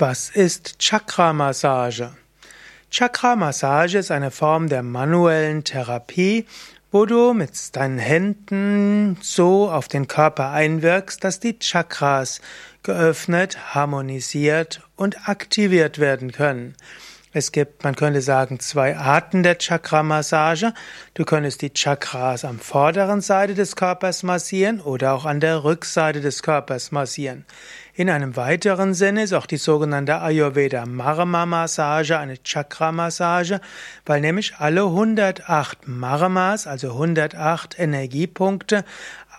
Was ist Chakra-Massage? Chakra-Massage ist eine Form der manuellen Therapie, wo du mit deinen Händen so auf den Körper einwirkst, dass die Chakras geöffnet, harmonisiert und aktiviert werden können. Es gibt, man könnte sagen, zwei Arten der Chakra-Massage. Du könntest die Chakras am vorderen Seite des Körpers massieren oder auch an der Rückseite des Körpers massieren. In einem weiteren Sinne ist auch die sogenannte Ayurveda Marma Massage eine Chakra Massage, weil nämlich alle 108 Marmas, also 108 Energiepunkte,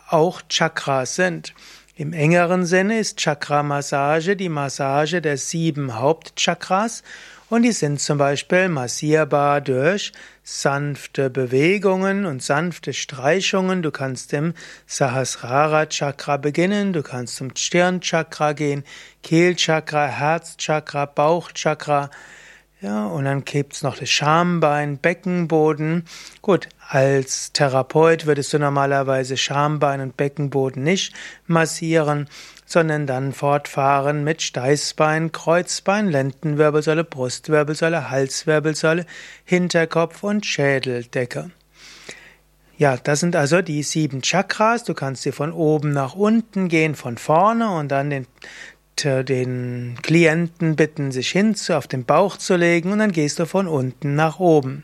auch Chakras sind. Im engeren Sinne ist Chakra Massage die Massage der sieben Hauptchakras und die sind zum Beispiel massierbar durch sanfte Bewegungen und sanfte Streichungen. Du kannst im Sahasrara Chakra beginnen, du kannst zum Stirnchakra gehen, Kehlchakra, Herzchakra, Bauchchakra. Ja, und dann gibt's noch das Schambein, Beckenboden. Gut, als Therapeut würdest du normalerweise Schambein und Beckenboden nicht massieren, sondern dann fortfahren mit Steißbein, Kreuzbein, Lendenwirbelsäule, Brustwirbelsäule, Halswirbelsäule, Hinterkopf und Schädeldecke. Ja, das sind also die sieben Chakras. Du kannst sie von oben nach unten gehen, von vorne und dann den, den Klienten bitten, sich hin auf den Bauch zu legen und dann gehst du von unten nach oben.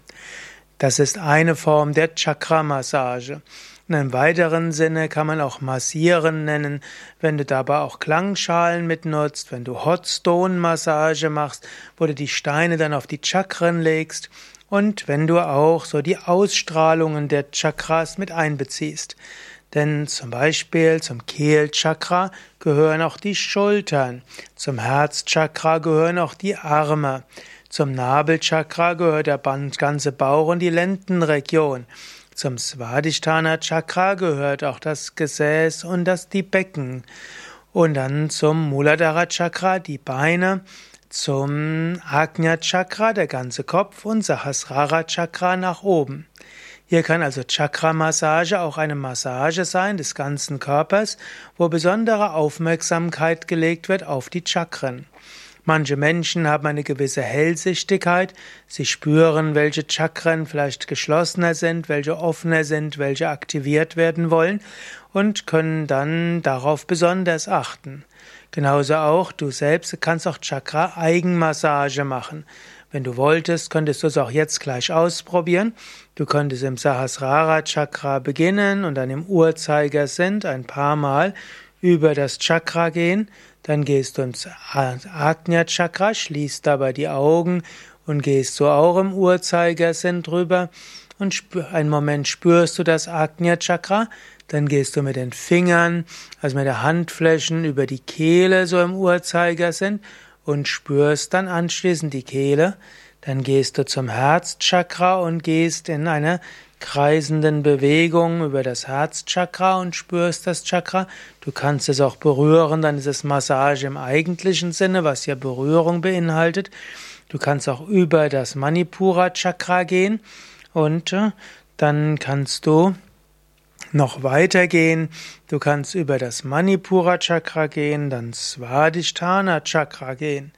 Das ist eine Form der Chakra-Massage. In einem weiteren Sinne kann man auch massieren nennen, wenn du dabei auch Klangschalen mitnutzt, wenn du Hot Stone Massage machst, wo du die Steine dann auf die Chakren legst und wenn du auch so die Ausstrahlungen der Chakras mit einbeziehst. Denn zum Beispiel zum Kehlchakra gehören auch die Schultern, zum Herzchakra gehören auch die Arme, zum Nabelchakra gehört der ganze Bauch und die Lendenregion. Zum Svadhisthana Chakra gehört auch das Gesäß und das die Becken. Und dann zum Muladhara Chakra die Beine, zum Ajna Chakra der ganze Kopf und Sahasrara Chakra nach oben. Hier kann also Chakra-Massage auch eine Massage sein des ganzen Körpers, wo besondere Aufmerksamkeit gelegt wird auf die Chakren. Manche Menschen haben eine gewisse Hellsichtigkeit, sie spüren, welche Chakren vielleicht geschlossener sind, welche offener sind, welche aktiviert werden wollen und können dann darauf besonders achten. Genauso auch, du selbst kannst auch Chakra-Eigenmassage machen. Wenn du wolltest, könntest du es auch jetzt gleich ausprobieren. Du könntest im Sahasrara Chakra beginnen und dann im Uhrzeigersinn ein paar Mal über das Chakra gehen, dann gehst du ins Ajna Chakra, schließt dabei die Augen und gehst so auch im Uhrzeigersinn drüber. Und einen Moment spürst du das Ajna Chakra, dann gehst du mit den Fingern, also mit der Handflächen über die Kehle so im Uhrzeigersinn und spürst dann anschließend die Kehle, dann gehst du zum Herzchakra und gehst in eine kreisenden Bewegung über das Herzchakra und spürst das Chakra. Du kannst es auch berühren, dann ist es Massage im eigentlichen Sinne, was ja Berührung beinhaltet. Du kannst auch über das Manipura Chakra gehen und äh, dann kannst du noch weiter gehen. Du kannst über das Manipura Chakra gehen, dann Svadhisthana Chakra gehen.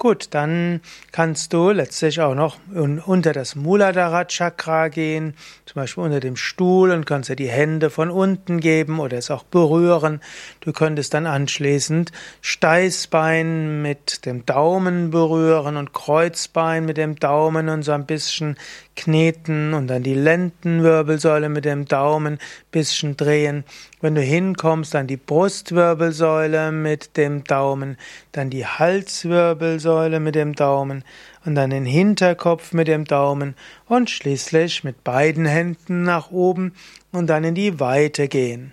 Gut, dann kannst du letztlich auch noch unter das Muladhara Chakra gehen, zum Beispiel unter dem Stuhl und kannst dir die Hände von unten geben oder es auch berühren. Du könntest dann anschließend Steißbein mit dem Daumen berühren und Kreuzbein mit dem Daumen und so ein bisschen kneten und dann die Lendenwirbelsäule mit dem Daumen bisschen drehen. Wenn du hinkommst, dann die Brustwirbelsäule mit dem Daumen, dann die Halswirbelsäule mit dem Daumen und dann den Hinterkopf mit dem Daumen und schließlich mit beiden Händen nach oben und dann in die Weite gehen.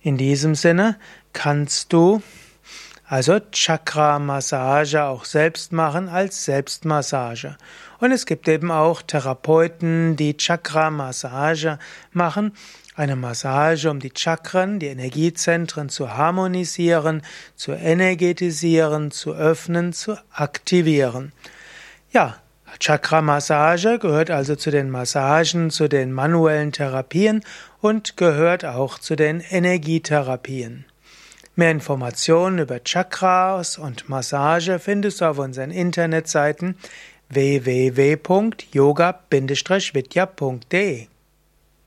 In diesem Sinne kannst du also Chakra-Massage auch selbst machen als Selbstmassage. Und es gibt eben auch Therapeuten, die Chakra-Massage machen. Eine Massage, um die Chakren, die Energiezentren zu harmonisieren, zu energetisieren, zu öffnen, zu aktivieren. Ja, Chakra-Massage gehört also zu den Massagen, zu den manuellen Therapien und gehört auch zu den Energietherapien. Mehr Informationen über Chakras und Massage findest du auf unseren Internetseiten www.yoga-vidya.de